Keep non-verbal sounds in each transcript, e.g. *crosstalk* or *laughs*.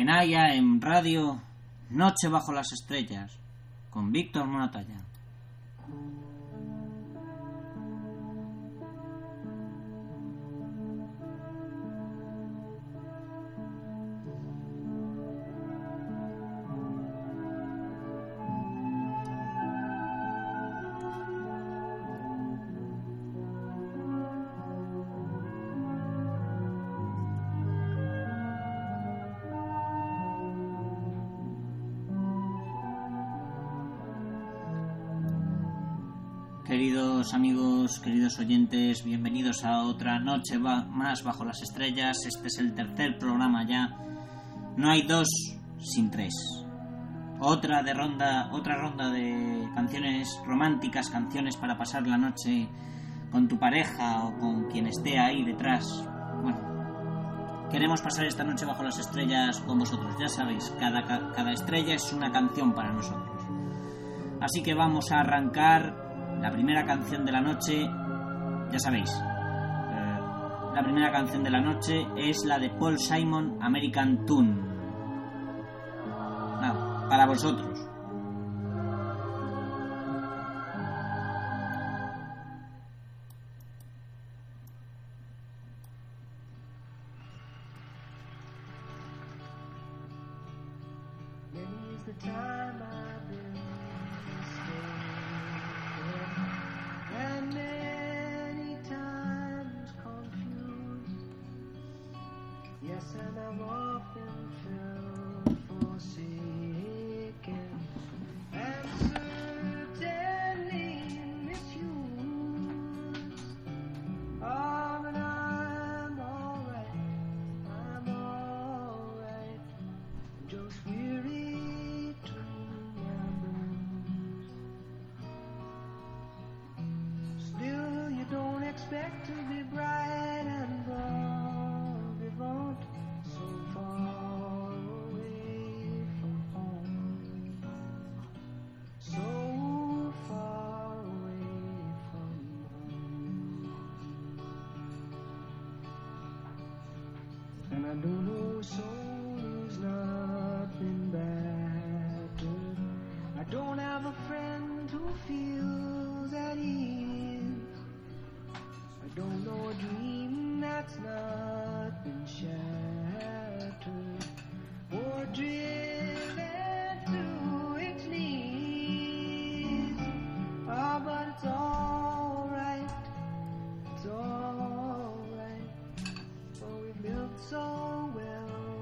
en en radio, Noche bajo las estrellas, con Víctor Monatalla. Amigos, queridos oyentes, bienvenidos a otra noche más bajo las estrellas. Este es el tercer programa ya. No hay dos sin tres. Otra de ronda, otra ronda de canciones románticas, canciones para pasar la noche con tu pareja o con quien esté ahí detrás. Bueno, queremos pasar esta noche bajo las estrellas con vosotros. Ya sabéis, cada, cada estrella es una canción para nosotros. Así que vamos a arrancar la primera canción de la noche, ya sabéis, eh, la primera canción de la noche es la de Paul Simon, American Tune. Nada, para vosotros.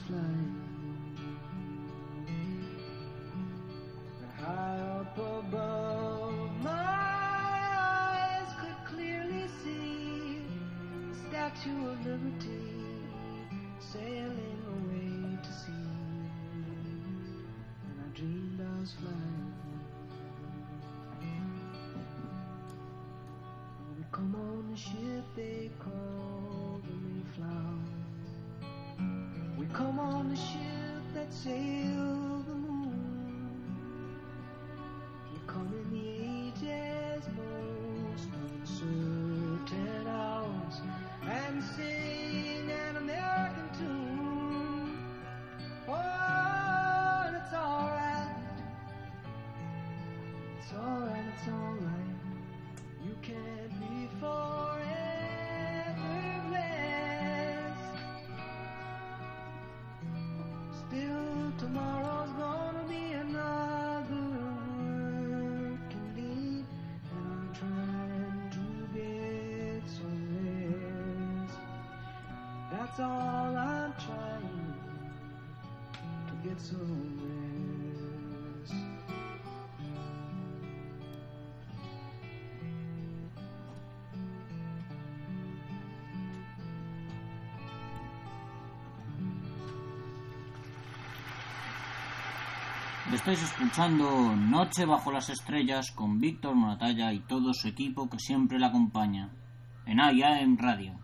birds fly. But high up above, my eyes could clearly see the Statue of Liberty sailing away to sea. And I dreamed I was flying. Come on the ship they call. Estáis escuchando Noche bajo las estrellas con Víctor Monatalla y todo su equipo que siempre la acompaña en AIA en Radio.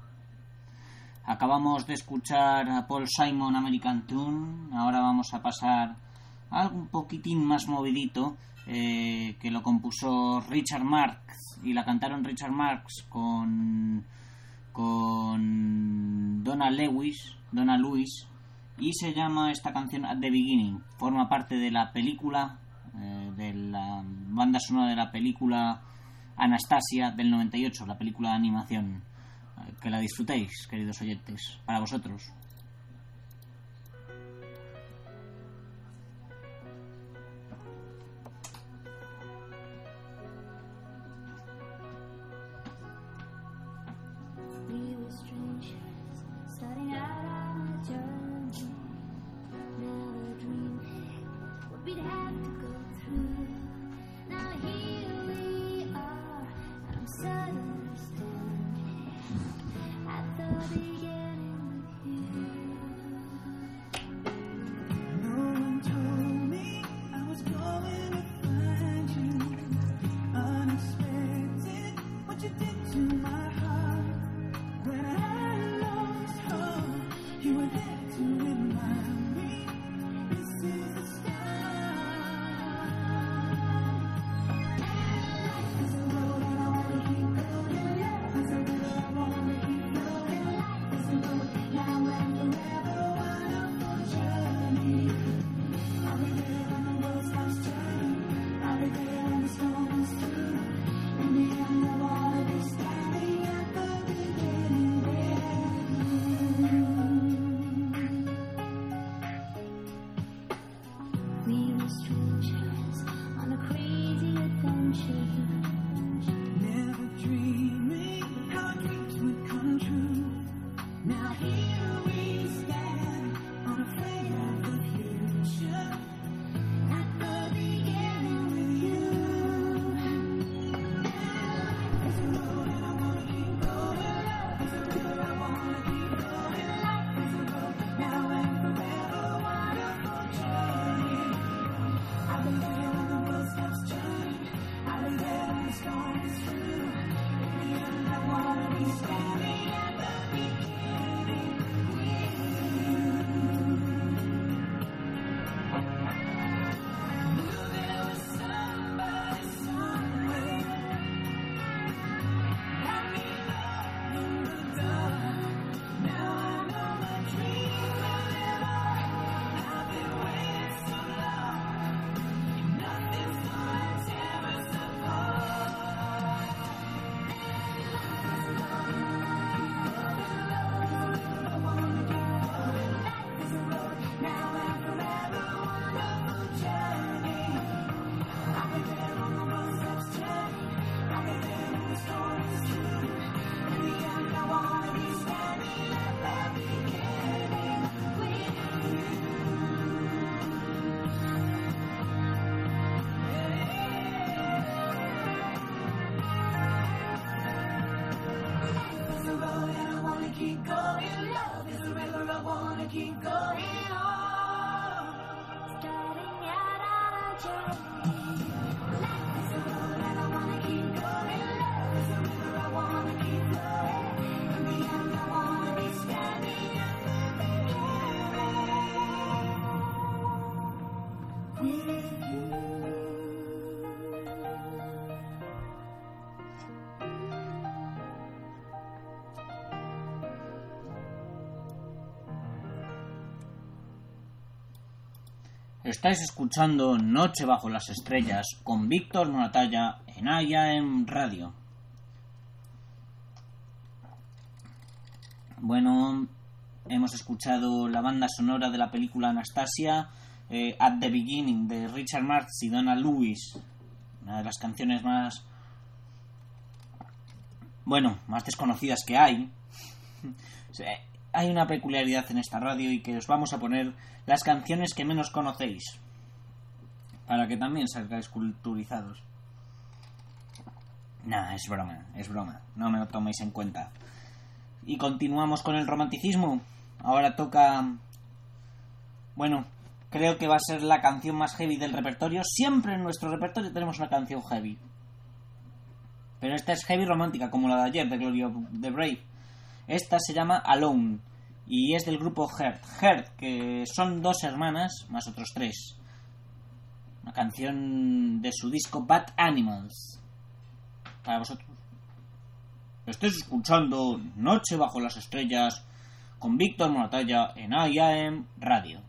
Acabamos de escuchar a Paul Simon American Tune, ahora vamos a pasar a algo un poquitín más movidito eh, que lo compuso Richard Marx y la cantaron Richard Marx con con Donna Lewis, Donna Lewis y se llama esta canción At the Beginning. Forma parte de la película, eh, de la banda sonora de la película Anastasia del 98, la película de animación. Que la disfrutéis, queridos oyentes, para vosotros. Estáis escuchando Noche bajo las estrellas con Víctor Monatalla en en Radio. Bueno, hemos escuchado la banda sonora de la película Anastasia, eh, At the Beginning de Richard Marx y Donna Lewis, una de las canciones más, bueno, más desconocidas que hay. *laughs* hay una peculiaridad en esta radio y que os vamos a poner las canciones que menos conocéis. Para que también salgáis culturizados. Nah, es broma, es broma. No me lo toméis en cuenta. Y continuamos con el romanticismo. Ahora toca... Bueno, creo que va a ser la canción más heavy del repertorio. Siempre en nuestro repertorio tenemos una canción heavy. Pero esta es heavy romántica, como la de ayer, de Gloria de Brave. Esta se llama Alone y es del grupo Heart. Heart, que son dos hermanas, más otros tres. Una canción de su disco Bad Animals. Para vosotros. Estáis escuchando Noche bajo las estrellas con Víctor Moratalla en IAM Radio.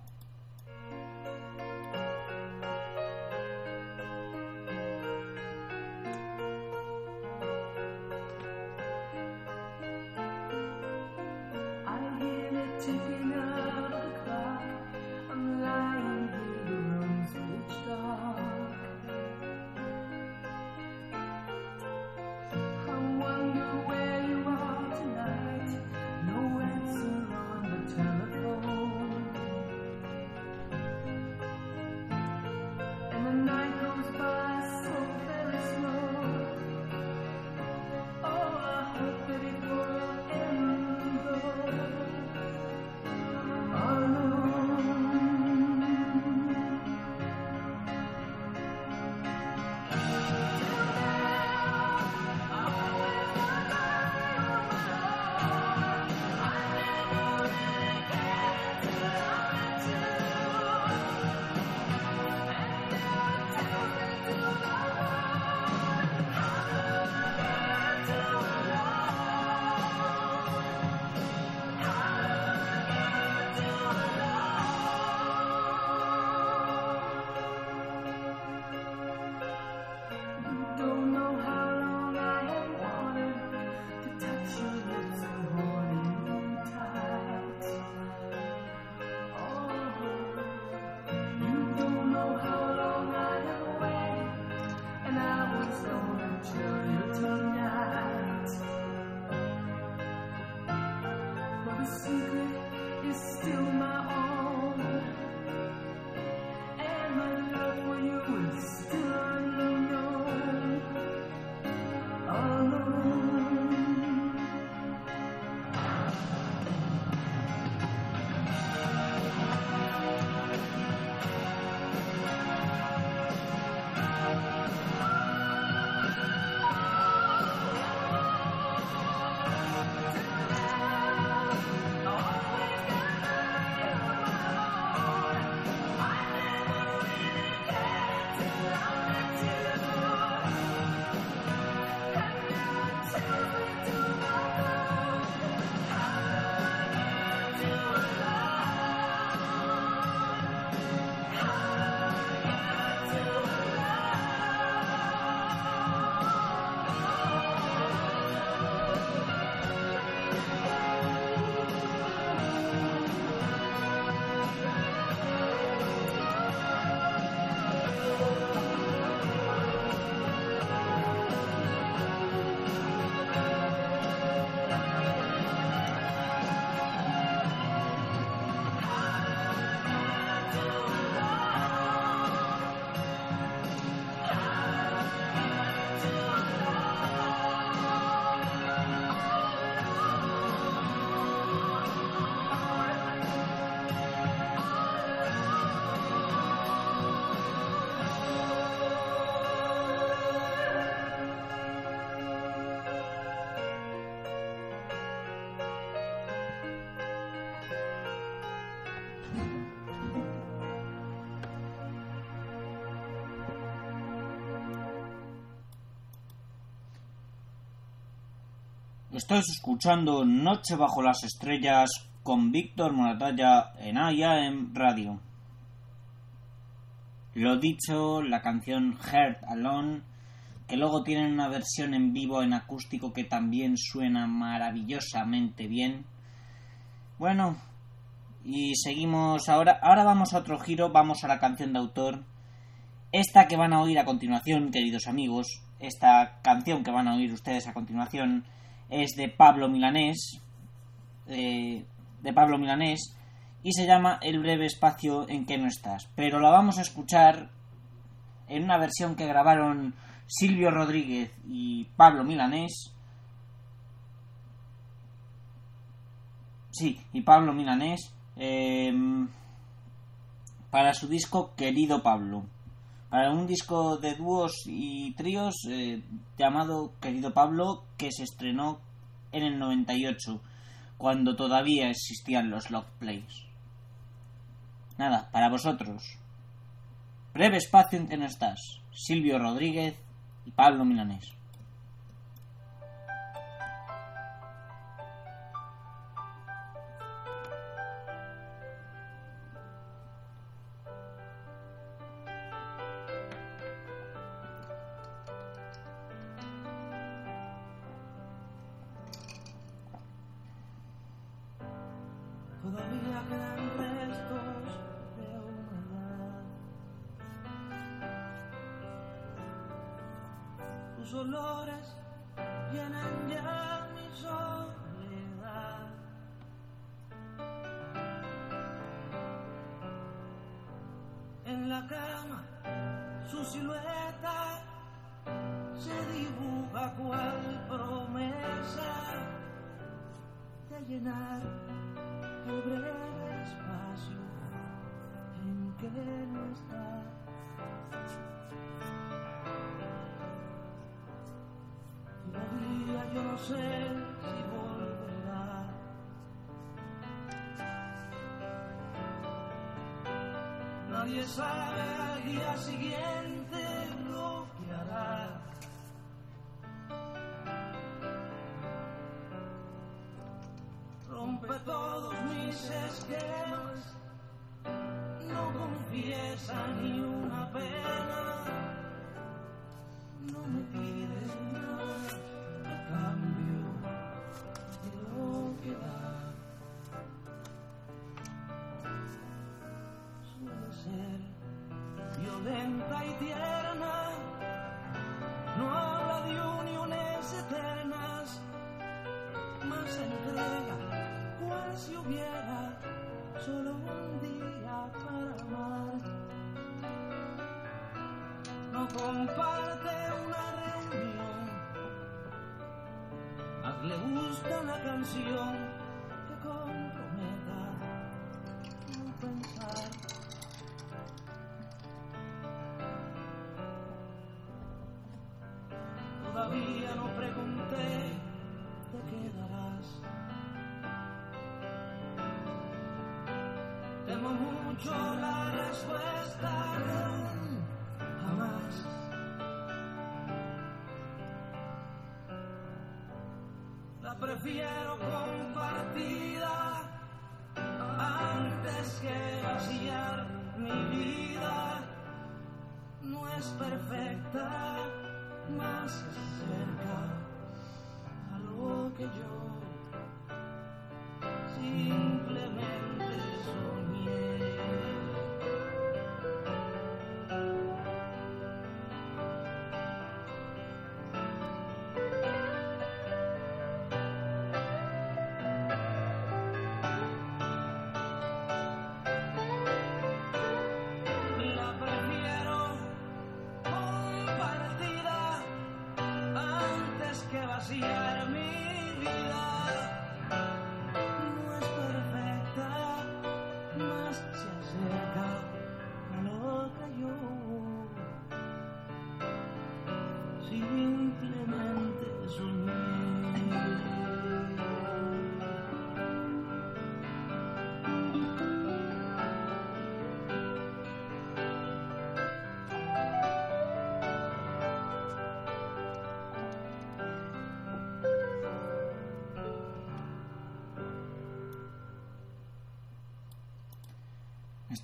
Estás escuchando Noche bajo las estrellas con Víctor Moratalla en IAM Radio. Lo dicho, la canción Heart Alone, que luego tienen una versión en vivo en acústico que también suena maravillosamente bien. Bueno, y seguimos ahora. Ahora vamos a otro giro, vamos a la canción de autor. Esta que van a oír a continuación, queridos amigos, esta canción que van a oír ustedes a continuación es de Pablo Milanés. De Pablo Milanés y se llama El breve espacio en que no estás. Pero la vamos a escuchar en una versión que grabaron Silvio Rodríguez y Pablo Milanés. Sí, y Pablo Milanés em, para su disco Querido Pablo. Para un disco de dúos y tríos eh, llamado Querido Pablo que se estrenó en el 98, cuando todavía existían los log plays. Nada, para vosotros. Breve espacio en que no estás. Silvio Rodríguez y Pablo Milanés. Prefiero compartida antes que vaciar mi vida. No es perfecta, más se acerca a lo que yo simplemente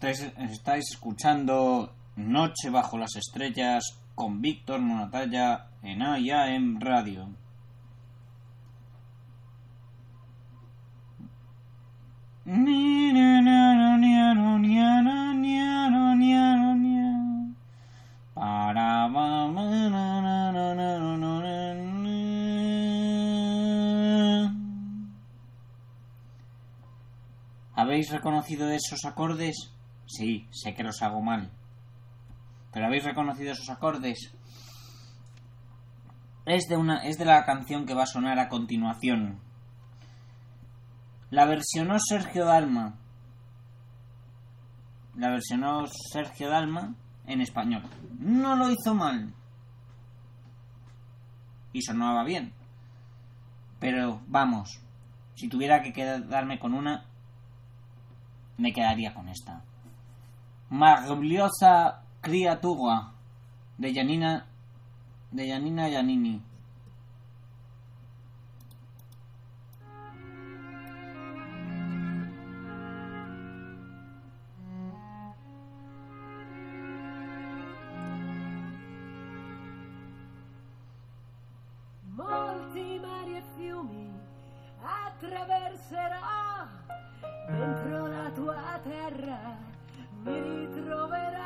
Estáis, escuchando Noche bajo las estrellas con Víctor Monatalla en AIAM Radio. ¿Habéis reconocido esos acordes? Sí, sé que los hago mal. ¿Pero habéis reconocido esos acordes? Es de, una, es de la canción que va a sonar a continuación. La versionó Sergio Dalma. La versionó Sergio Dalma en español. No lo hizo mal. Y sonaba bien. Pero vamos, si tuviera que quedarme con una, me quedaría con esta. Maravillosa criatura de Janina de Janina Giannini. molti mari e fiumi attraverserò dentro la tua terra mi ritroverai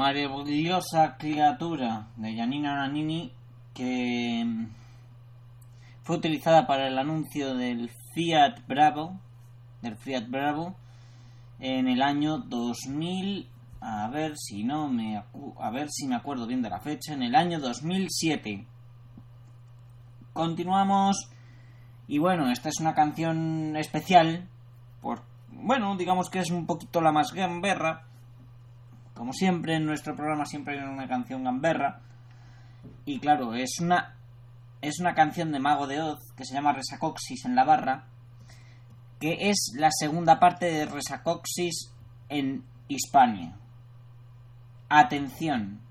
Maravillosa criatura de Janina Nannini que fue utilizada para el anuncio del Fiat Bravo del Fiat Bravo en el año 2000 a ver si no me a ver si me acuerdo bien de la fecha en el año 2007 continuamos. Y bueno esta es una canción especial por bueno digamos que es un poquito la más gamberra como siempre, en nuestro programa siempre hay una canción gamberra. Y claro, es una es una canción de Mago de Oz que se llama Resacoxis en la barra, que es la segunda parte de Resacoxis en Hispania. Atención,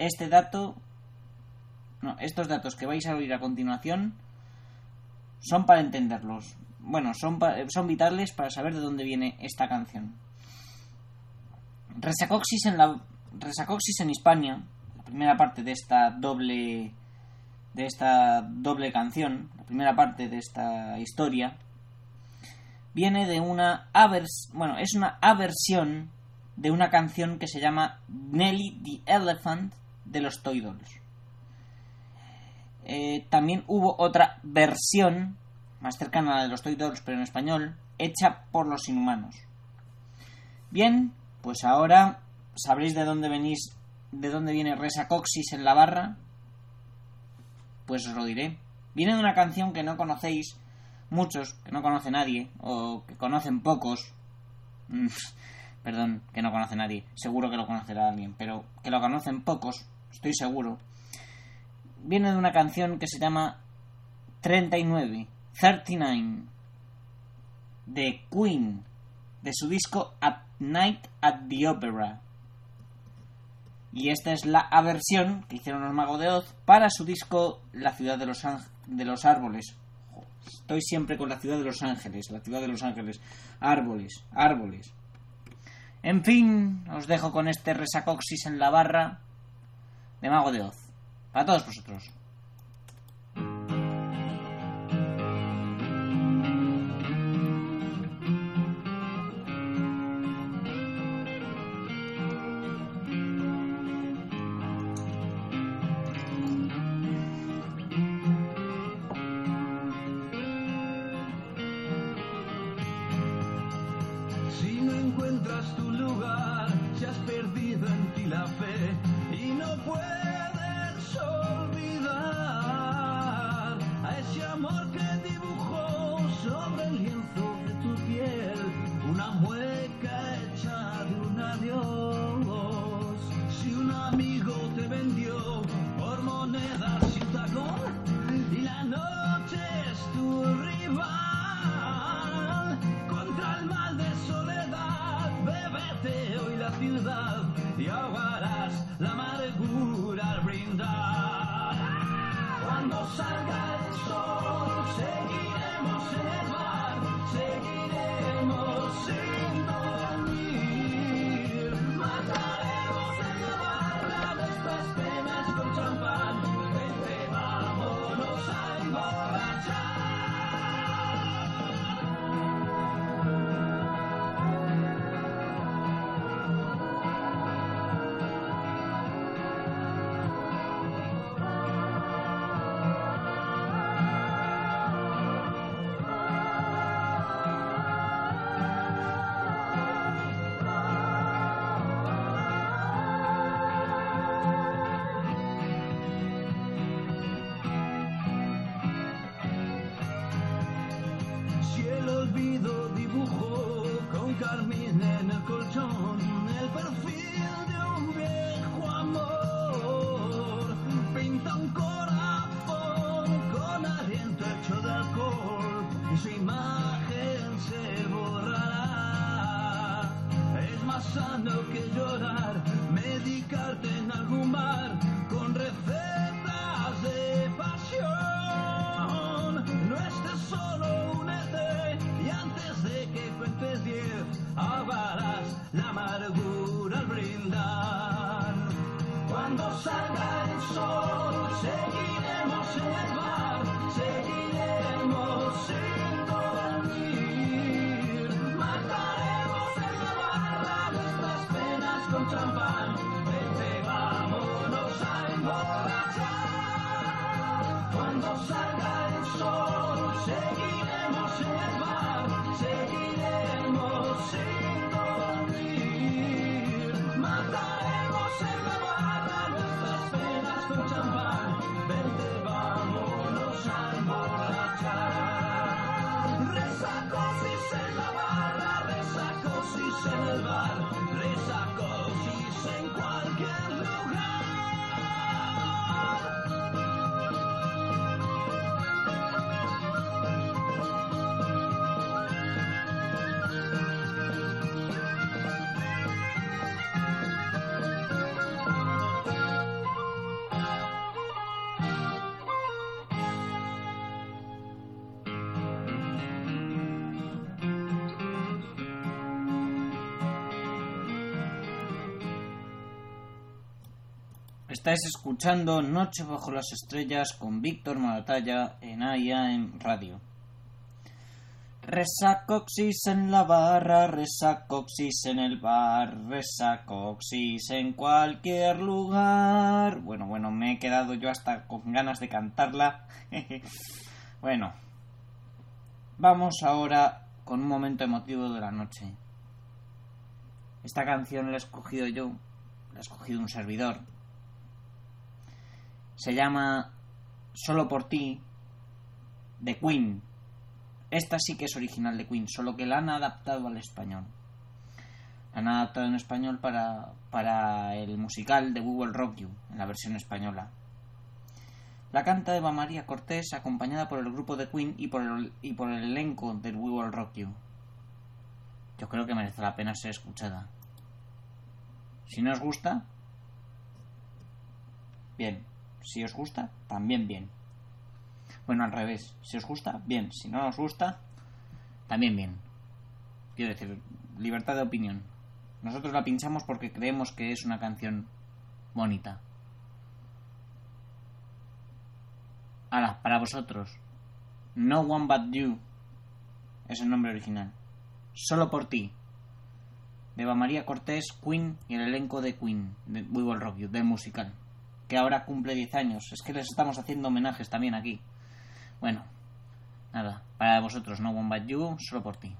este dato no, estos datos que vais a oír a continuación son para entenderlos. Bueno, son, son vitales para saber de dónde viene esta canción. Resacoxis en la en Hispania, la primera parte de esta doble de esta doble canción, la primera parte de esta historia viene de una avers, bueno, es una aversión de una canción que se llama Nelly the Elephant de los Toy Dolls. eh, también hubo otra versión, más cercana a la de los Toy Dolls, pero en español, hecha por los inhumanos. Bien, pues ahora sabréis de dónde venís, de dónde viene Resa Coxis en la barra. Pues os lo diré. Viene de una canción que no conocéis muchos, que no conoce nadie, o que conocen pocos. Mm, *laughs* Perdón, que no conoce nadie. Seguro que lo conocerá alguien, pero que lo conocen pocos, estoy seguro. Viene de una canción que se llama 39, 39, de Queen, de su disco At Night at the Opera. Y esta es la aversión que hicieron los Magos de Oz para su disco La ciudad de los, de los árboles. Estoy siempre con la ciudad de los ángeles, la ciudad de los ángeles. Árboles, árboles. En fin, os dejo con este resacoxis en la barra de Mago de Oz. Para todos vosotros. Cuando salga el sol, Estáis escuchando Noche bajo las estrellas con Víctor Maratalla en AIAM Radio. Resacoxis en la barra, resacoxis en el bar, resacoxis en cualquier lugar. Bueno, bueno, me he quedado yo hasta con ganas de cantarla. *laughs* bueno, vamos ahora con un momento emotivo de la noche. Esta canción la he escogido yo, la ha escogido un servidor. Se llama Solo por ti, de Queen. Esta sí que es original de Queen, solo que la han adaptado al español. La han adaptado en español para, para el musical de Will Rock You, en la versión española. La canta Eva María Cortés, acompañada por el grupo de Queen y por el, y por el elenco del We Will Rock You. Yo creo que merece la pena ser escuchada. Si no os gusta, bien. Si os gusta, también bien. Bueno, al revés. Si os gusta, bien. Si no os gusta, también bien. Quiero decir, libertad de opinión. Nosotros la pinchamos porque creemos que es una canción bonita. Ahora, para vosotros. No One But You es el nombre original. Solo por ti. De Eva María Cortés, Queen y el elenco de Queen, de We Will Rock You, del musical. Que ahora cumple 10 años. Es que les estamos haciendo homenajes también aquí. Bueno, nada, para vosotros, no But You, solo por ti.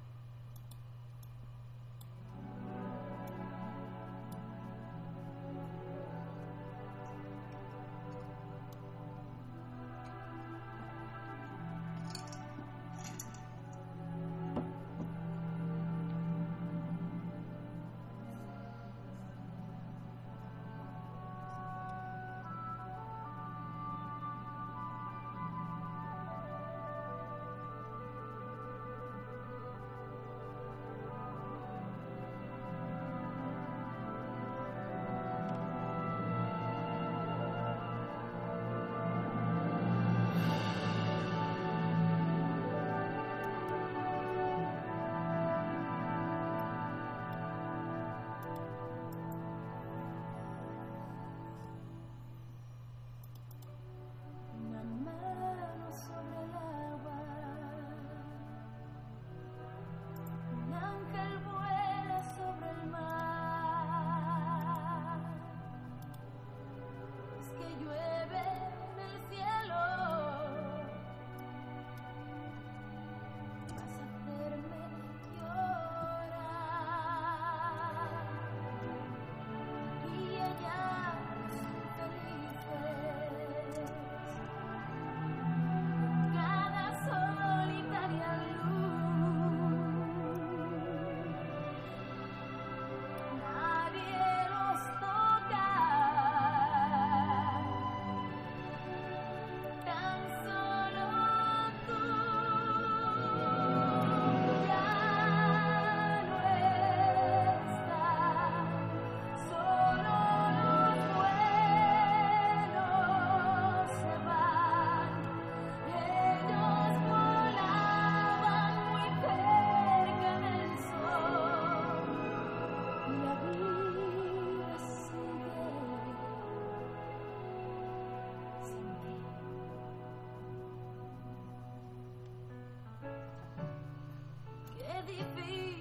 worthy.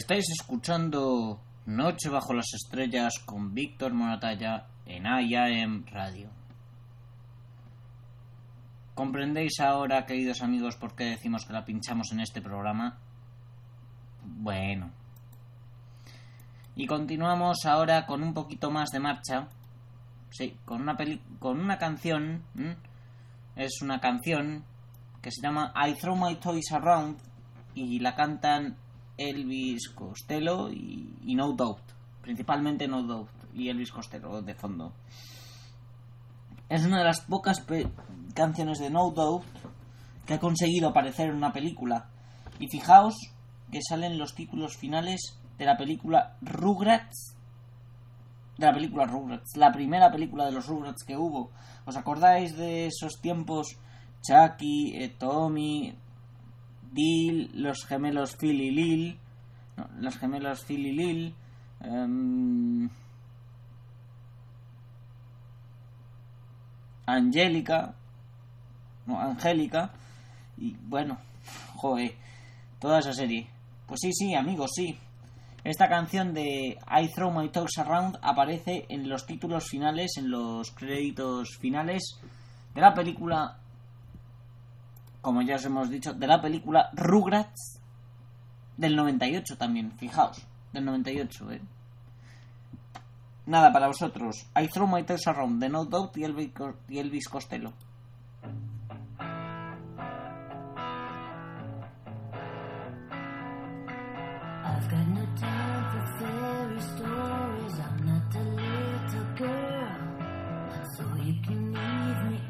Estáis escuchando Noche bajo las estrellas con Víctor Moratalla en IAM Radio. ¿Comprendéis ahora, queridos amigos, por qué decimos que la pinchamos en este programa? Bueno. Y continuamos ahora con un poquito más de marcha. Sí, con una con una canción. Es una canción que se llama I Throw My Toys Around y la cantan Elvis Costello y, y No Doubt. Principalmente No Doubt y Elvis Costello de fondo. Es una de las pocas canciones de No Doubt que ha conseguido aparecer en una película. Y fijaos que salen los títulos finales de la película Rugrats. De la película Rugrats, la primera película de los Rugrats que hubo. ¿Os acordáis de esos tiempos? Chucky, eh, Tommy, Dil, los gemelos Phil y Lil. No, los gemelos Phil y Lil. em, Angélica. No, Angélica. Y bueno, joder, toda esa serie. Pues sí, sí, amigos, sí. Esta canción de I Throw My Toys Around aparece en los títulos finales, en los créditos finales de la película, como ya os hemos dicho, de la película Rugrats del 98 también, fijaos, del 98, eh. Nada, para vosotros, I Throw My Toys Around de No Doubt y Elvis, Costello. You can leave me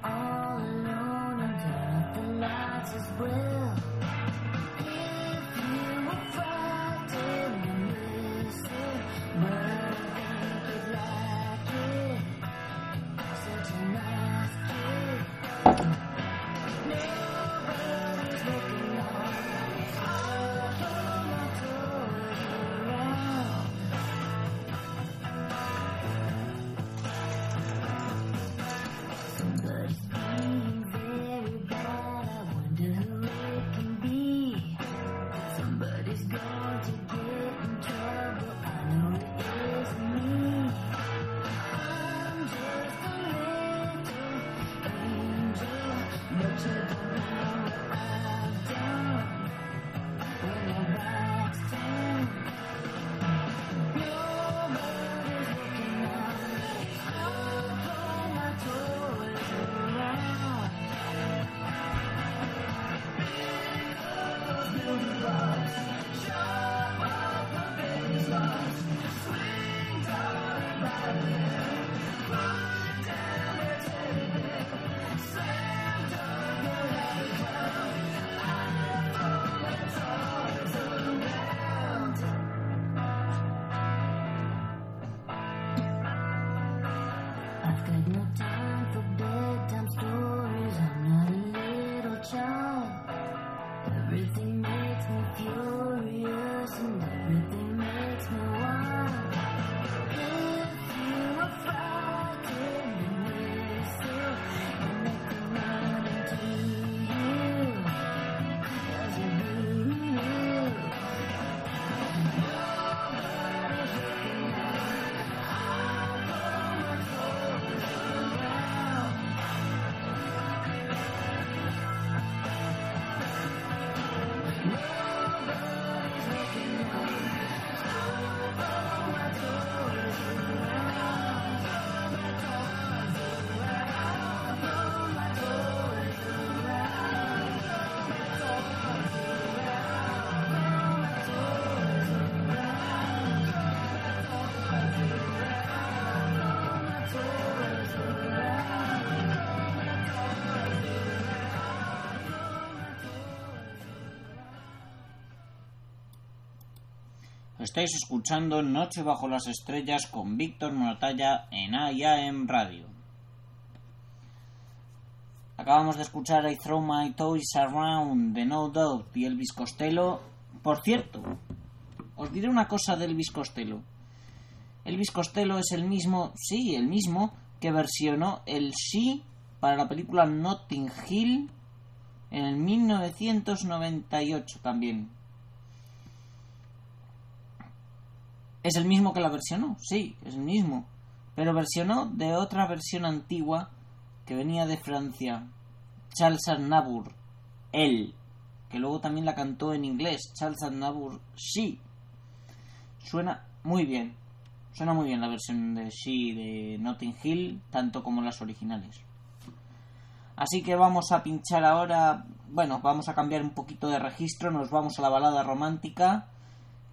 Estáis escuchando Noche bajo las estrellas con Víctor Moratalla en IAM Radio. Acabamos de escuchar I Throw My Toys Around de No Doubt y Elvis Costello. Por cierto, os diré una cosa de Elvis Costello. Elvis Costello es el mismo, sí, el mismo que versionó el sí para la película Notting Hill en el 1998 también. Es el mismo que la versionó, sí, es el mismo. Pero versionó de otra versión antigua que venía de Francia, Charles Aznavour, él, que luego también la cantó en inglés, Charles Aznavour, She. Suena muy bien, suena muy bien la versión de She de Notting Hill, tanto como las originales. Así que vamos a pinchar ahora, bueno, vamos a cambiar un poquito de registro, nos vamos a la balada romántica,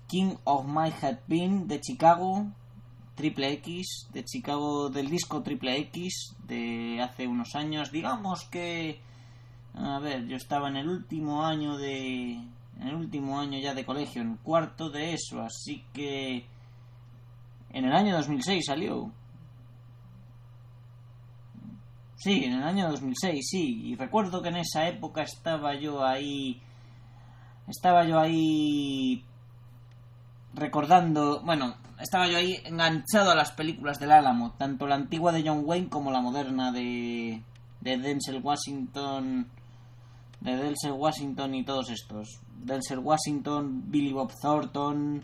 King of My Head Been de Chicago, Triple X, de Chicago, del disco Triple X de hace unos años, digamos que, a ver, yo estaba en el último año de, en el último año ya de colegio, en cuarto de eso, así que en el año 2006 salió. Sí, en el año 2006, sí. Y recuerdo que en esa época estaba yo ahí. Estaba yo ahí. Recordando. Bueno, estaba yo ahí enganchado a las películas del Álamo. Tanto la antigua de John Wayne como la moderna de. de Denzel Washington. De Denzel Washington y todos estos. Denzel Washington, Billy Bob Thornton.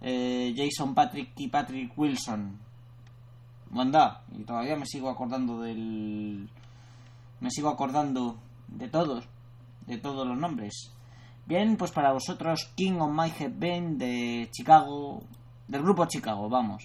eh, Jason Patrick y Patrick Wilson. Manda, y todavía me sigo acordando del. Me sigo acordando de todos, de todos los nombres. Bien, pues para vosotros, King of My Head Band de Chicago, del grupo Chicago, vamos.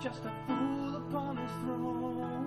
Just a fool upon his throne.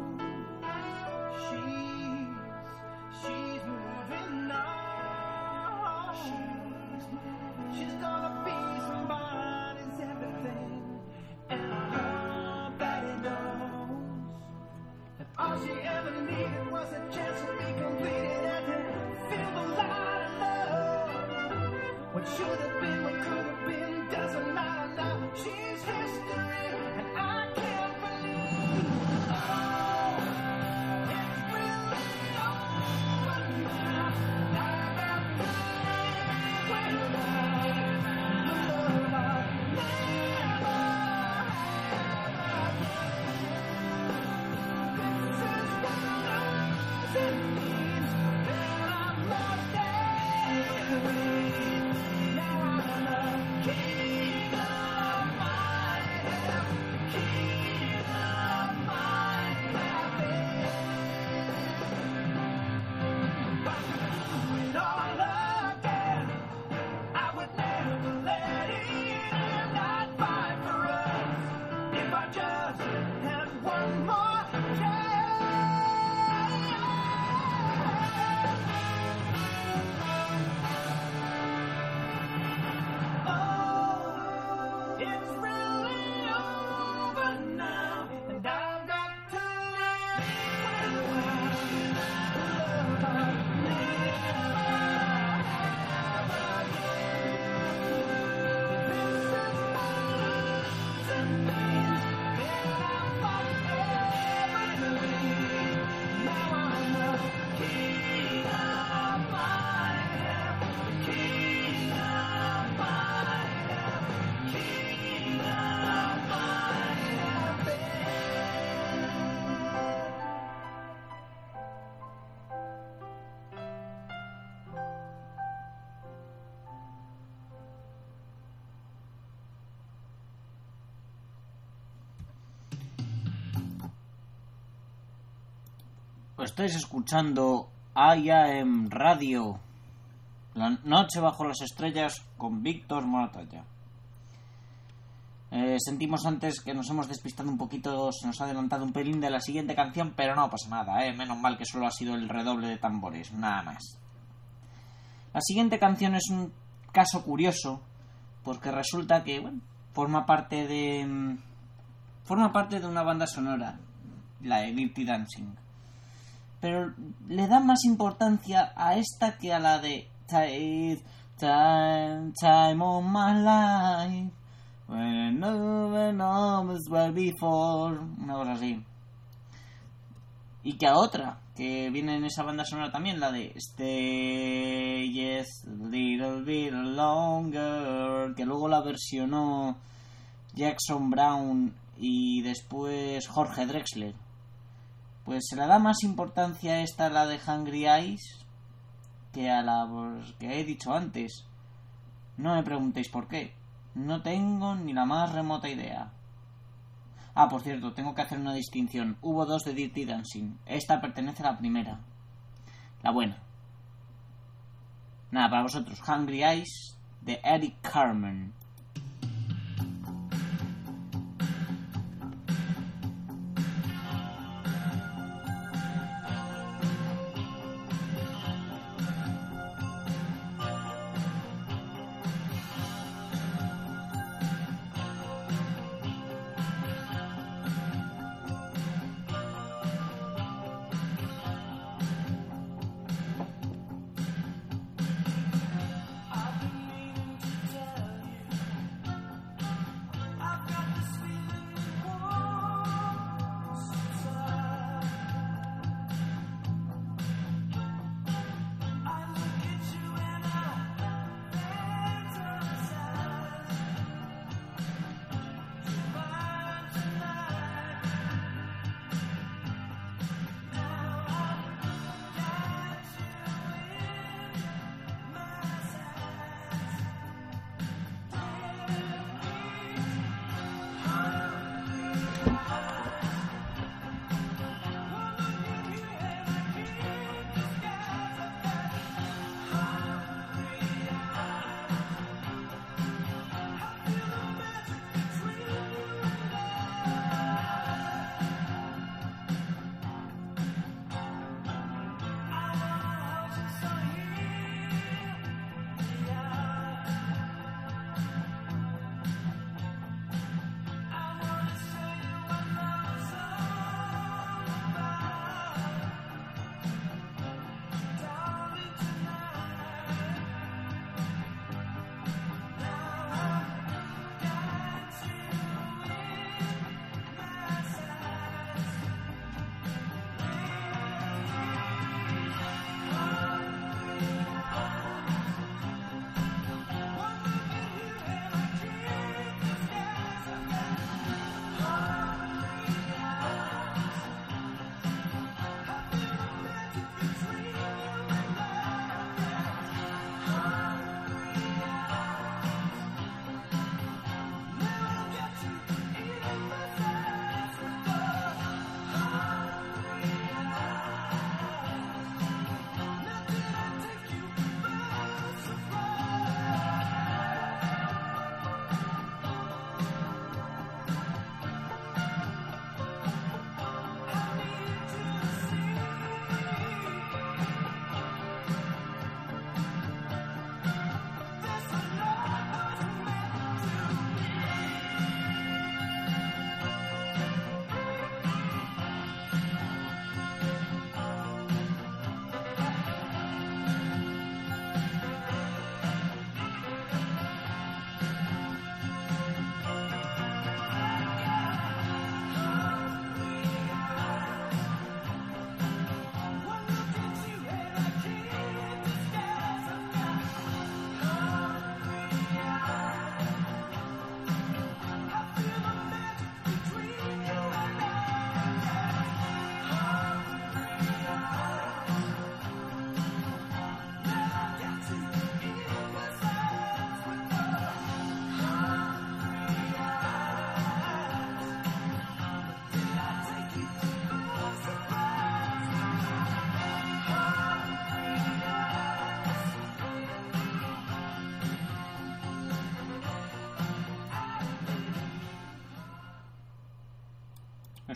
Estáis escuchando IAM Radio, la noche bajo las estrellas con Víctor Moratalla. Eh, sentimos antes que nos hemos despistado un poquito, se nos ha adelantado un pelín de la siguiente canción, pero no pasa nada, eh, menos mal que solo ha sido el redoble de tambores, nada más. La siguiente canción es un caso curioso, porque resulta que, bueno, forma parte de. forma parte de una banda sonora, la de Dirty Dancing. Pero le da más importancia a esta que a la de Time, time, time of my life. When no one knows where before. Una cosa así. Y que a otra, que viene en esa banda sonora también, la de Stay Yes, a Little Bit Longer, que luego la versionó Jackson Brown y después Jorge Drexler. Pues se le da más importancia a esta, la de Hungry Eyes, que a la que he dicho antes. No me preguntéis por qué. No tengo ni la más remota idea. Ah, por cierto, tengo que hacer una distinción. Hubo dos de Dirty Dancing. Esta pertenece a la primera. La buena. Nada, para vosotros. Hungry Eyes de Eric Carmen.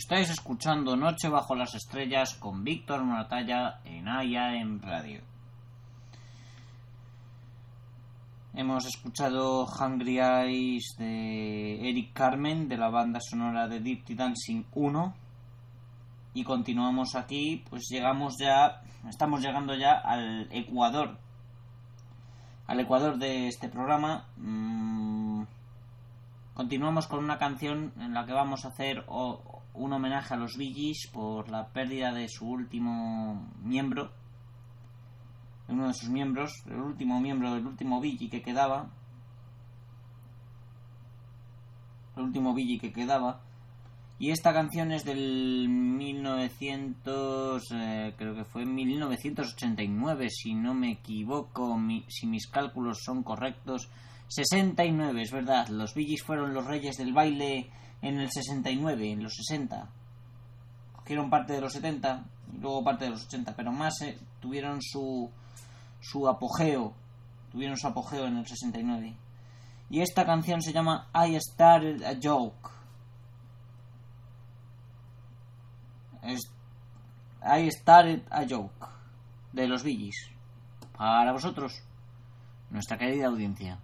Estáis escuchando Noche bajo las estrellas con Víctor Moratalla en en Radio. Hemos escuchado Hungry Eyes de Eric Carmen de la banda sonora de Dirty Dancing 1 y continuamos aquí, pues llegamos ya, estamos llegando ya al Ecuador, al Ecuador de este programa. Mm, continuamos con una canción en la que vamos a hacer un homenaje a los Bee por la pérdida de su último miembro, uno de sus miembros, el último miembro del último Billy que quedaba, el último Billy que quedaba. Y esta canción es del 1900, eh, creo que fue 1989, si no me equivoco, si mis cálculos son correctos. 69, es verdad, los Billys fueron los reyes del baile en el 69, en los 60. Cogieron parte de los 70 y luego parte de los 80, pero más eh, tuvieron su, su apogeo, tuvieron su apogeo en el 69. Y esta canción se llama I Started a Joke. I Started a Joke de los Billys. Para vosotros, nuestra querida audiencia.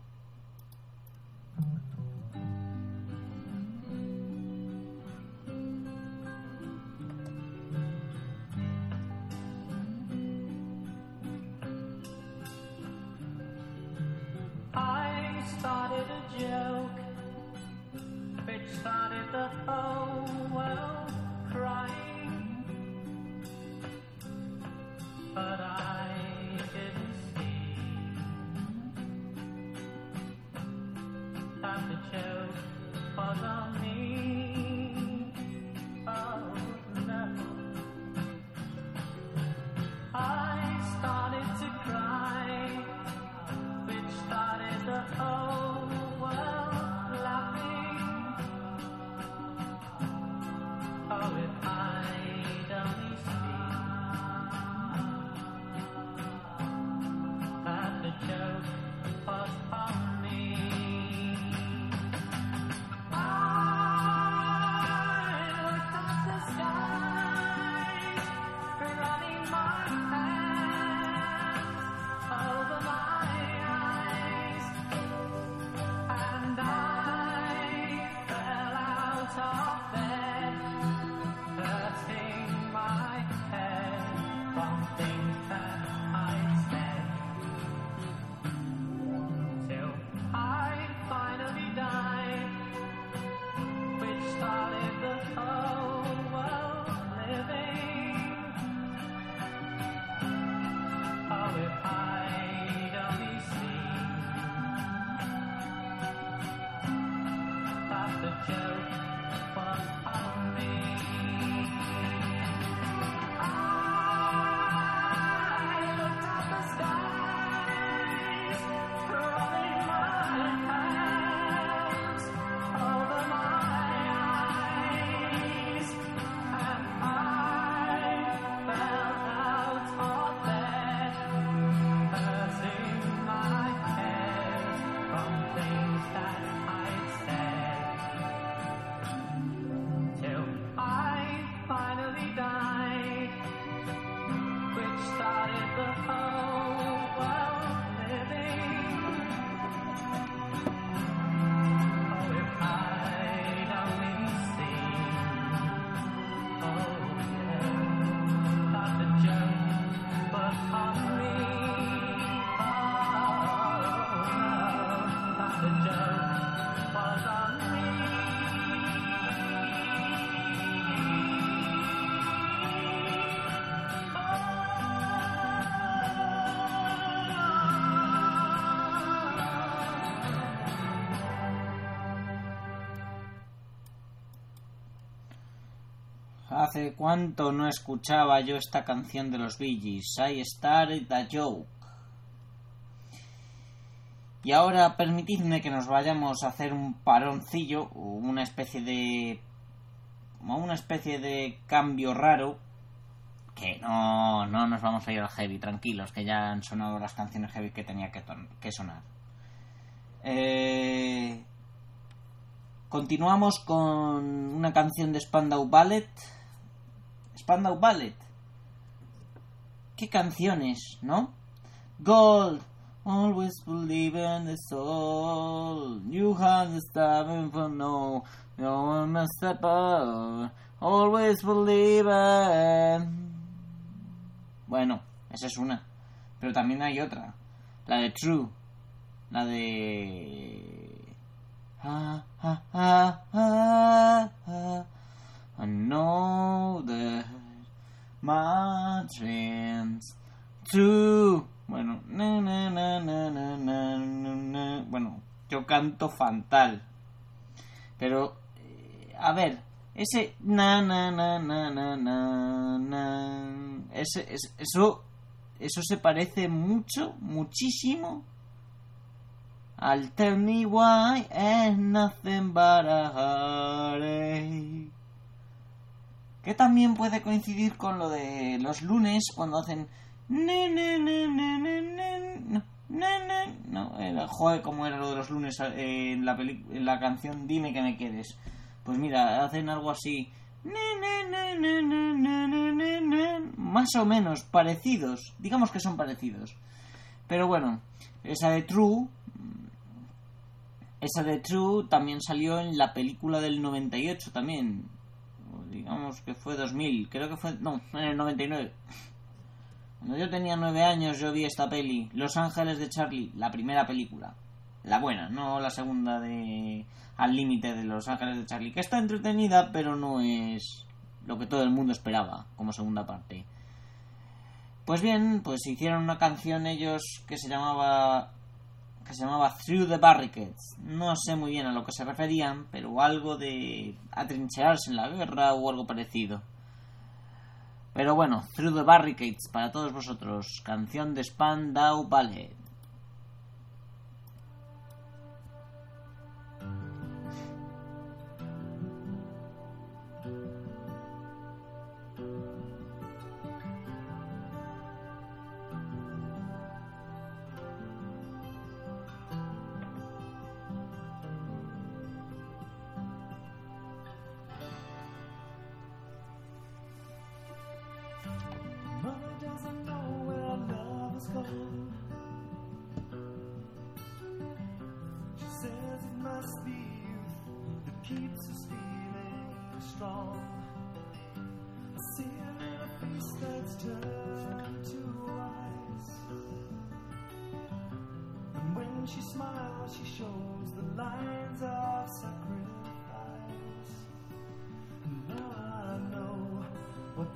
Hace cuánto no escuchaba yo esta canción de los Gees, I Started a Joke. Y ahora permitidme que nos vayamos a hacer un paroncillo, una especie de. una especie de cambio raro. Que no, no nos vamos a ir al heavy, tranquilos, que ya han sonado las canciones heavy que tenía que, que sonar. Eh, Continuamos con una canción de Spandau Ballet. Spandau Ballet. ¿Qué canciones, no? Gold. Always believe in the soul. You have the for no. No one must step. Always believe in. Bueno, esa es una. Pero también hay otra. La de True. La de. Ah, ah, ah, ah, ah. I know that my chance to. Bueno, na, na, na, na na na na bueno, yo canto fantal. Pero, eh, a ver, ese na na na na na na, na ese, ese, eso, eso se parece mucho, muchísimo al Tell Me Why and Nothing But a Heartache. Que también puede coincidir con lo de los lunes cuando hacen... No, era, joder, como era lo de los lunes en, la peli... en la canción Dime que me quieres. Pues mira, hacen algo así. Más o menos parecidos. Digamos que son parecidos. Pero bueno, esa de True. Esa de True también salió en la película del 98 también. Digamos que fue 2000. Creo que fue... No, en el 99. Cuando yo tenía 9 años yo vi esta peli. Los Ángeles de Charlie. La primera película. La buena, no la segunda de Al límite de Los Ángeles de Charlie, que está entretenida, pero no es lo que todo el mundo esperaba como segunda parte. Pues bien, pues hicieron una canción ellos que se llamaba que se llamaba Through the Barricades. No sé muy bien a lo que se referían, pero algo de atrincherarse en la guerra o algo parecido. Pero bueno, Through the Barricades para todos vosotros, canción de Spandau Ballet.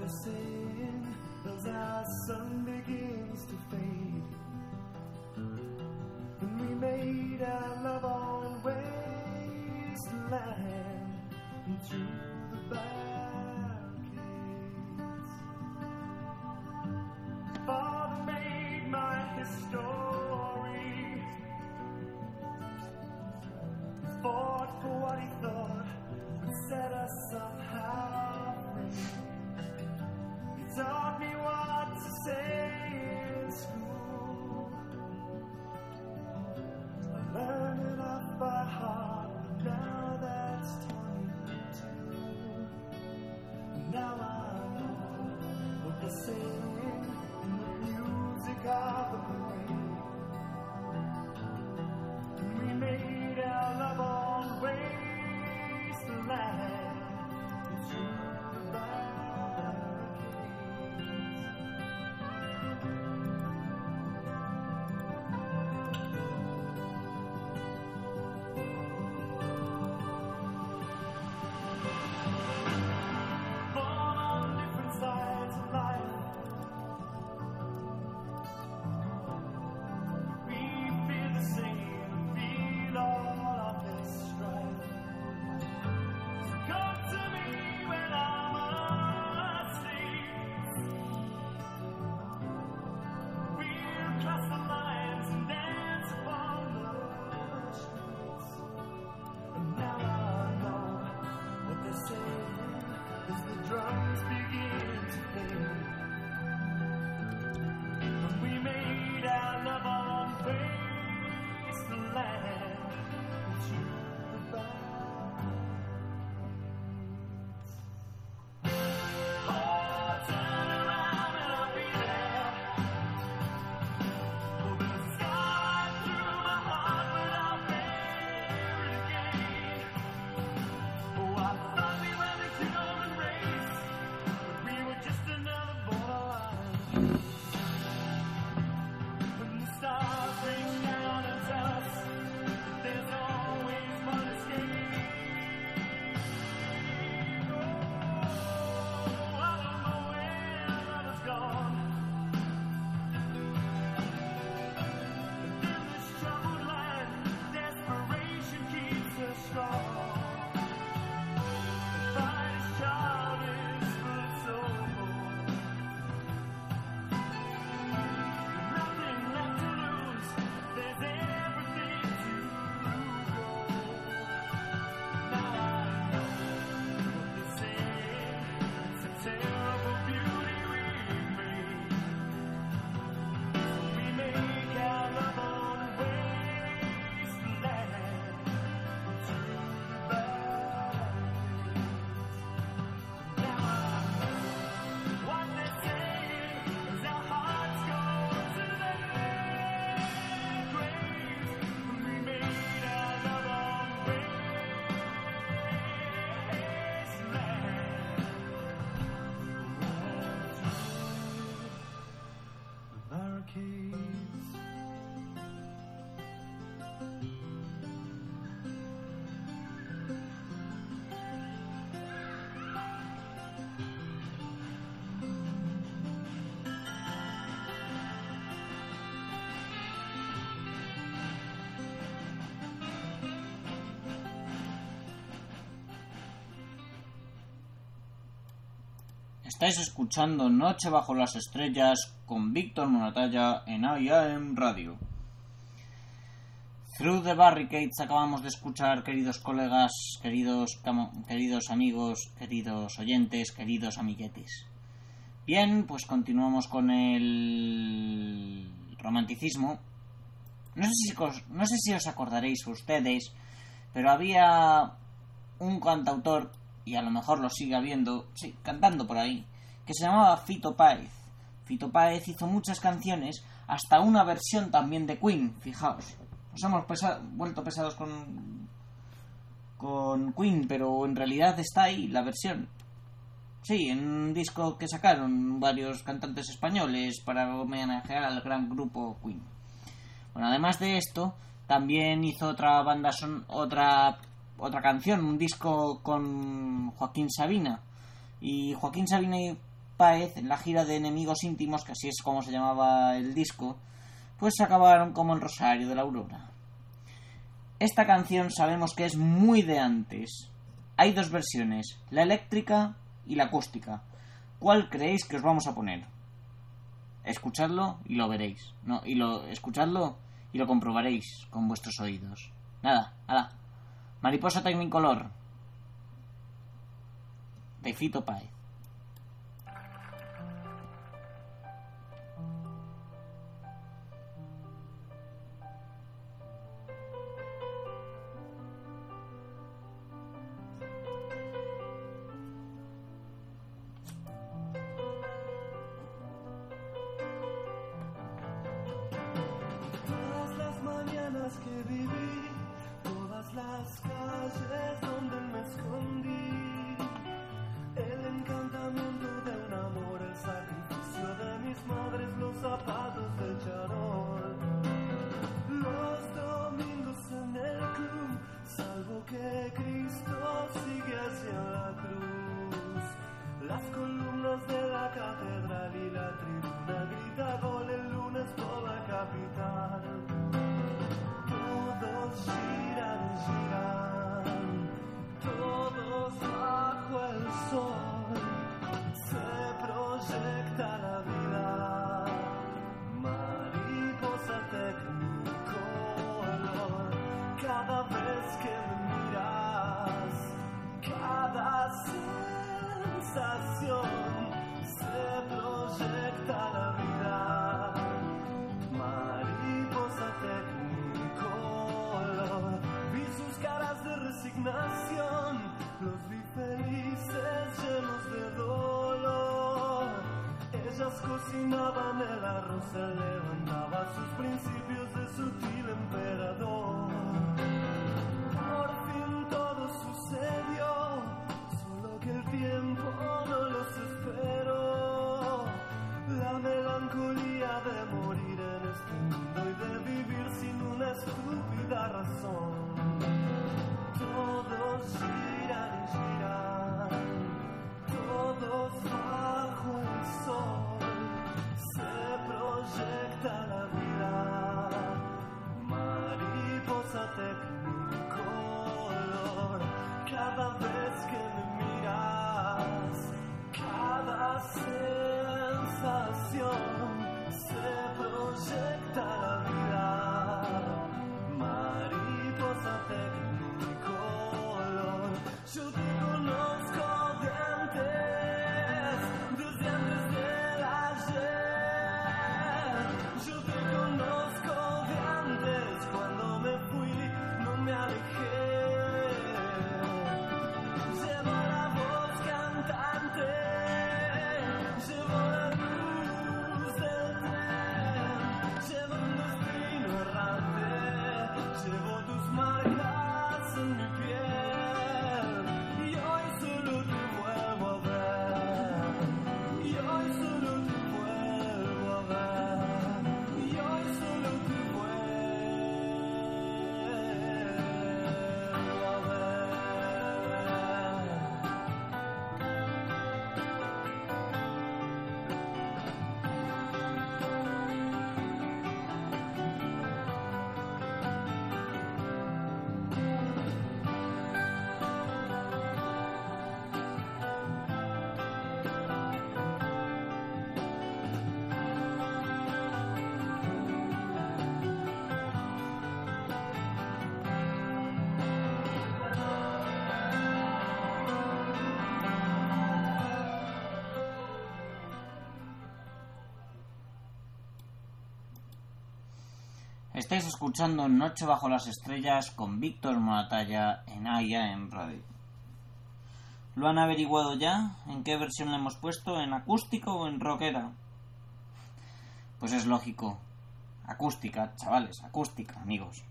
They're saying as our sun begins to fade. When we made our love on wasteland and through Estáis escuchando Noche bajo las estrellas con Víctor Monatalla en IAM Radio. Through the Barricades acabamos de escuchar, queridos colegas, queridos, queridos amigos, queridos oyentes, queridos amiguetes. Bien, pues continuamos con el romanticismo. No sé si, os- no sé si os acordaréis ustedes, pero había un cantautor, y a lo mejor lo sigue habiendo, sí, cantando por ahí, que se llamaba Fito Páez. Fito Páez hizo muchas canciones, hasta una versión también de Queen, fijaos. Nos hemos vuelto pesados con, con Queen, pero en realidad está ahí la versión. Sí, en un disco que sacaron varios cantantes españoles para homenajear al gran grupo Queen. Bueno, además de esto, también hizo otra banda son otra otra canción, un disco con Joaquín Sabina. Y Joaquín Sabina y Páez, en la gira de Enemigos Íntimos, que así es como se llamaba el disco, pues acabaron como el Rosario de la Aurora. Esta canción sabemos que es muy de antes. Hay dos versiones, la eléctrica y la acústica. ¿Cuál creéis que os vamos a poner? Escuchadlo y lo veréis. No, y lo escuchadlo y lo comprobaréis con vuestros oídos. Nada, hala. Mariposa Technicolor. De Fito Páez. canción. Estáis escuchando Noche bajo las estrellas con Víctor Moratalla en AIAM Radio. ¿Lo han averiguado ya? ¿En qué versión le hemos puesto? ¿En acústico o en rockera? Pues es lógico. Acústica, chavales, acústica, amigos.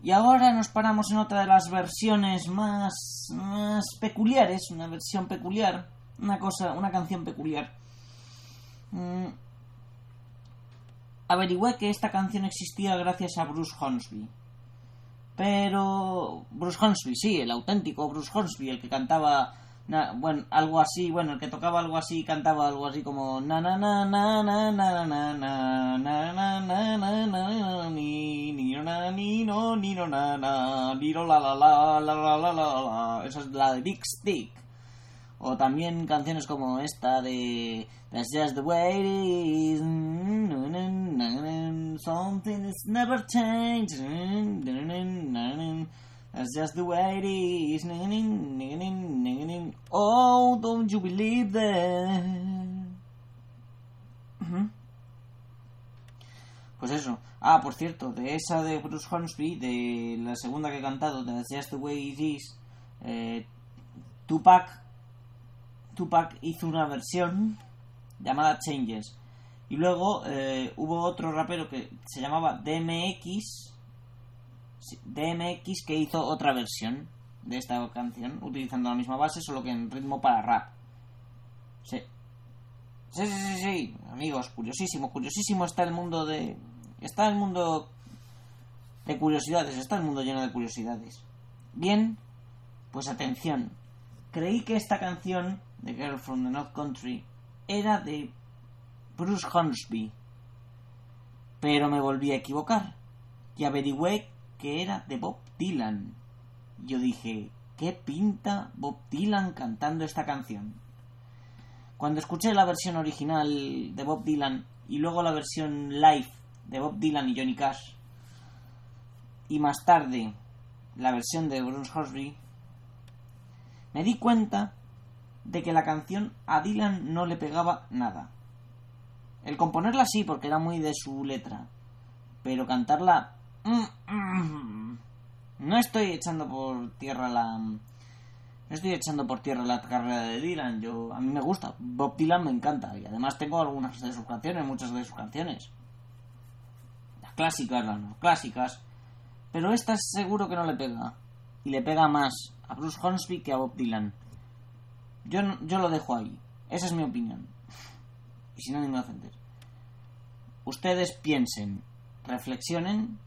Y ahora nos paramos en otra de las versiones más, más peculiares, una versión peculiar, una cosa, una canción peculiar. Mm. Averigüé que esta canción existía gracias a Bruce Hornsby. Pero Bruce Hornsby, sí, el auténtico Bruce Hornsby, el que cantaba bueno, algo así, bueno, el que tocaba algo así, cantaba algo así como na na na na na na na na na na na na ni no ni no na na la la la la la esa es la de Big Stick o también canciones como esta de That's just the way it is Something is never changed That's just the way it is Oh, don't you believe that. Pues eso. Ah, por cierto, de esa de Bruce Hornsby, de la segunda que he cantado, de That's Just the Way It Is, eh, Tupac Tupac hizo una versión llamada Changes. Y luego eh, hubo otro rapero que se llamaba DMX. DMX que hizo otra versión de esta canción, utilizando la misma base, solo que en ritmo para rap. Sí. Sí, sí, sí, sí, amigos, curiosísimo, curiosísimo está el mundo de... Está el mundo de curiosidades, está el mundo lleno de curiosidades. Bien, pues atención. Creí que esta canción, The Girl from the North Country, era de Bruce Hornsby. Pero me volví a equivocar. Y averigüé que era de Bob Dylan. Yo dije, ¿qué pinta Bob Dylan cantando esta canción? Cuando escuché la versión original de Bob Dylan y luego la versión live de Bob Dylan y Johnny Cash, y más tarde la versión de Bruce Hornsby, me di cuenta de que la canción a Dylan no le pegaba nada. El componerla sí, porque era muy de su letra, pero cantarla... mm, mm, No estoy echando por tierra la... No estoy echando por tierra la carrera de Dylan. Yo, a mí me gusta. Bob Dylan me encanta. Y además tengo algunas de sus canciones, muchas de sus canciones. Las clásicas, las no clásicas. Pero esta seguro que no le pega. Y le pega más a Bruce Hornsby que a Bob Dylan. Yo, yo lo dejo ahí. Esa es mi opinión. Y sin ánimo de ofender. Ustedes piensen, reflexionen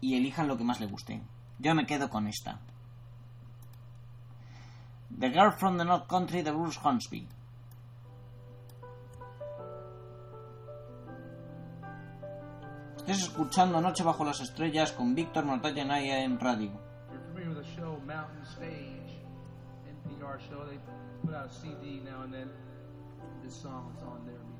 y elijan lo que más les guste. Yo me quedo con esta. The Girl from the North Country de Bruce Hornsby. Estás escuchando Noche bajo las estrellas con Víctor Mortalla en radio. The show. They put out a CD now and then. This song is on there. Me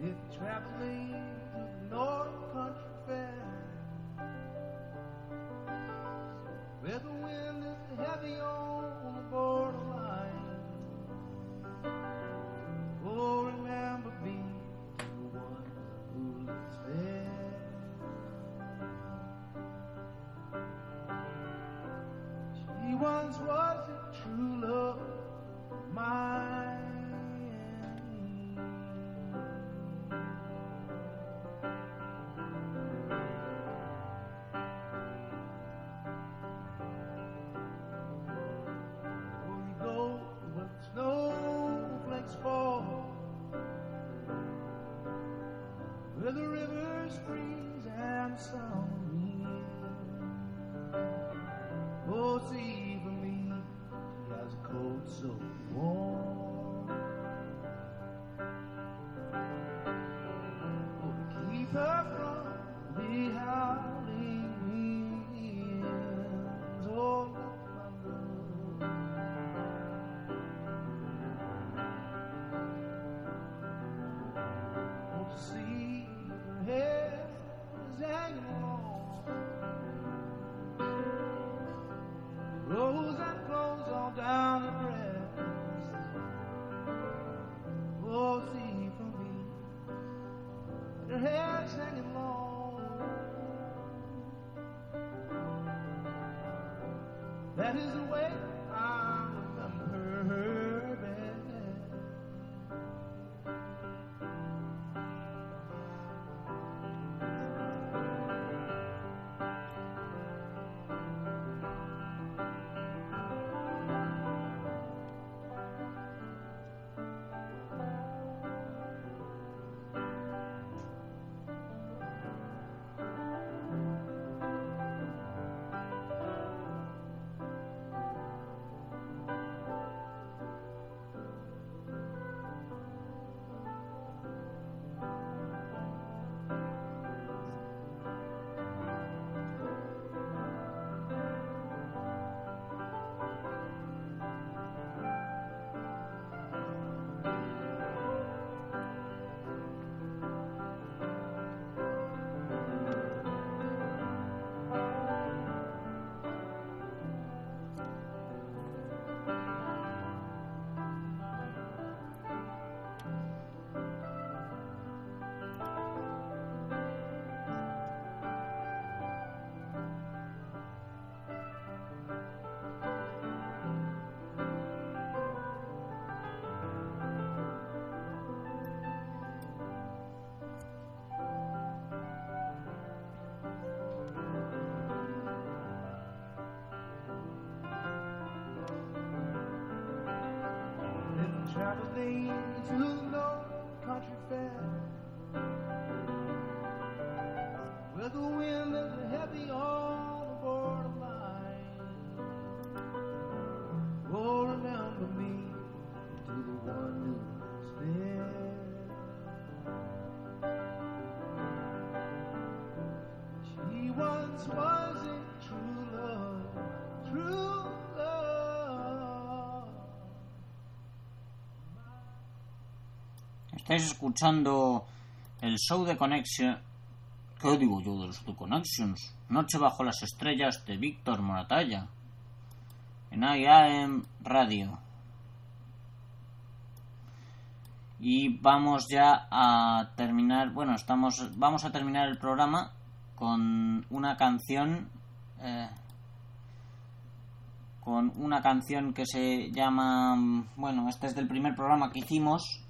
doing. If traveling to the North to Estáis escuchando el show de Connection. ¿Qué digo yo de los de Connections? Noche bajo las estrellas de Víctor Moratalla. En IAM Radio. Y vamos ya a terminar. Bueno, estamos. Vamos a terminar el programa con una canción. eh, con una canción que se llama. Bueno, este es del primer programa que hicimos.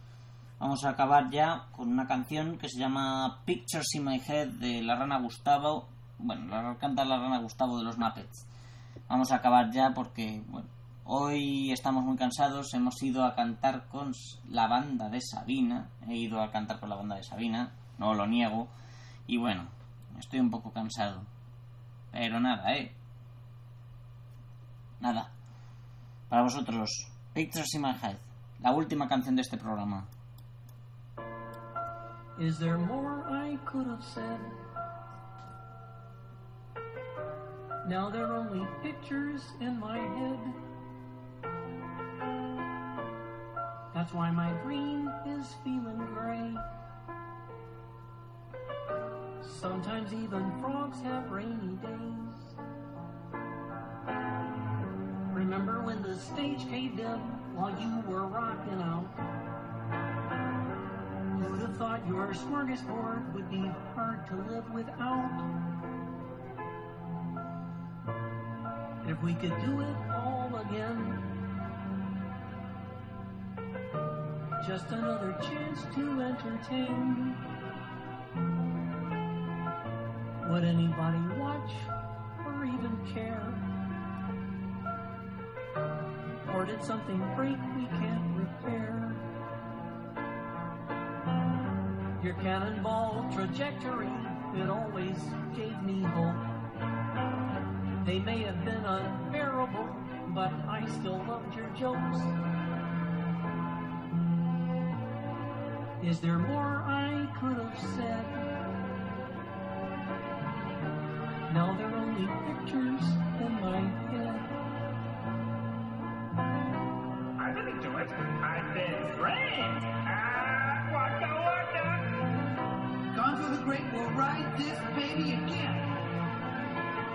Vamos a acabar ya con una canción que se llama Pictures in My Head de la rana Gustavo. Bueno, la canta la rana Gustavo de los Muppets. Vamos a acabar ya porque, bueno, hoy estamos muy cansados. Hemos ido a cantar con la banda de Sabina. He ido a cantar con la banda de Sabina, no lo niego. Y bueno, estoy un poco cansado. Pero nada, eh. Nada. Para vosotros, Pictures in My Head, la última canción de este programa. Is there more I could have said? Now there are only pictures in my head. That's why my brain is feeling gray. Sometimes even frogs have rainy days. Remember when the stage caved in while you were rocking out? Who'd have thought your smorgasbord would be hard to live without? If we could do it all again, just another chance to entertain. Would anybody watch or even care? Or did something break we can't repair? Your cannonball trajectory, it always gave me hope. They may have been unbearable, but I still loved your jokes. Is there more I could have said? Now they're only pictures in my head. I didn't do it. I've been framed. Waka. The great will ride this baby again.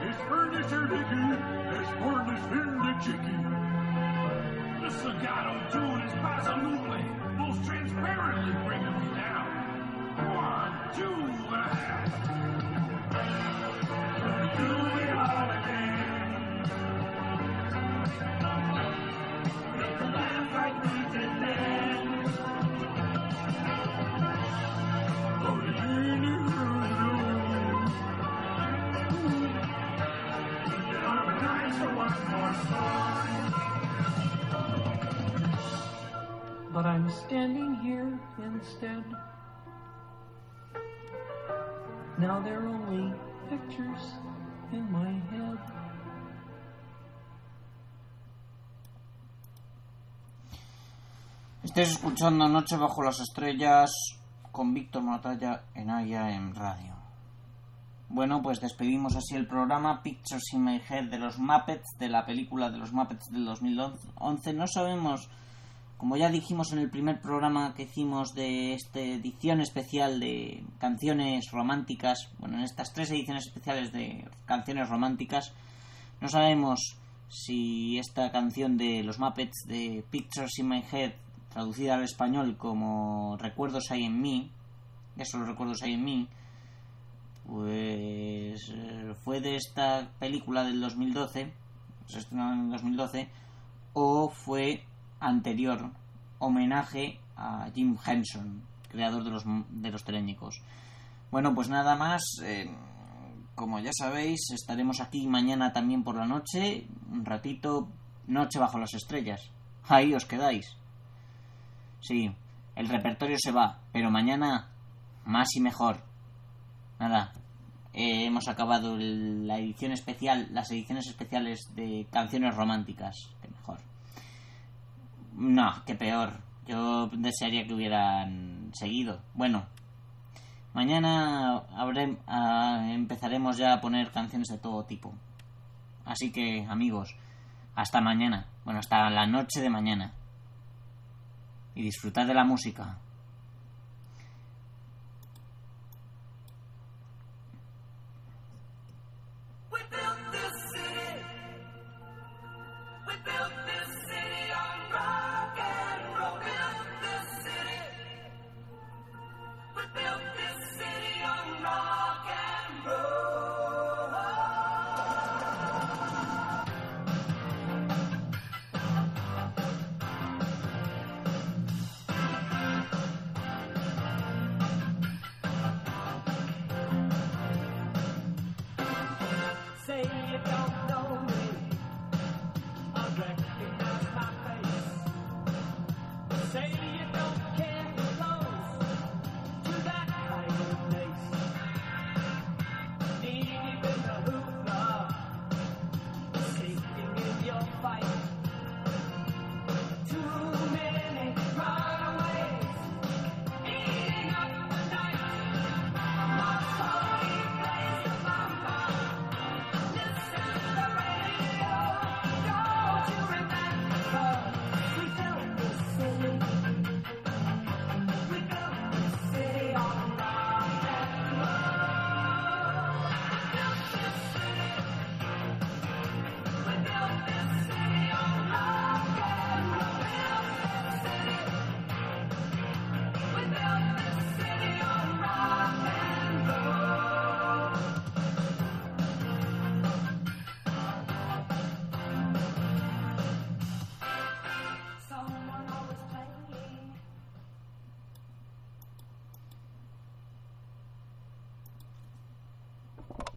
It's furniture dicky. It's furniture the chicky. The Sagato tune is absolutely, most transparently bringing me down. One, two, and a half. But I'm standing here instead. Now they're only pictures in my head. Estés escuchando Noche bajo las estrellas con Víctor Matalla en IAM Radio. Bueno, pues despedimos así el programa Pictures in My Head de los Muppets, de la película de los Muppets del 2011. No sabemos, como ya dijimos en el primer programa que hicimos de esta edición especial de canciones románticas, bueno, en estas tres ediciones especiales de canciones románticas, no sabemos si esta canción de los Muppets de Pictures in My Head, traducida al español como Recuerdos hay en mí, esos recuerdos hay en mí, pues eh, fue de esta película del 2012, se estrenó en el 2012, o fue anterior, homenaje a Jim Henson, creador de los, de los telénicos. Bueno, pues nada más, eh, como ya sabéis, estaremos aquí mañana también por la noche, un ratito, noche bajo las estrellas. Ahí os quedáis. Sí, el repertorio se va, pero mañana más y mejor. Nada, eh, hemos acabado el- la edición especial, las ediciones especiales de canciones románticas. No, que peor. Yo desearía que hubieran seguido. Bueno, mañana habré- ah, empezaremos ya a poner canciones de todo tipo. Así que, amigos, hasta mañana. Bueno, hasta la noche de mañana. Y disfrutad de la música.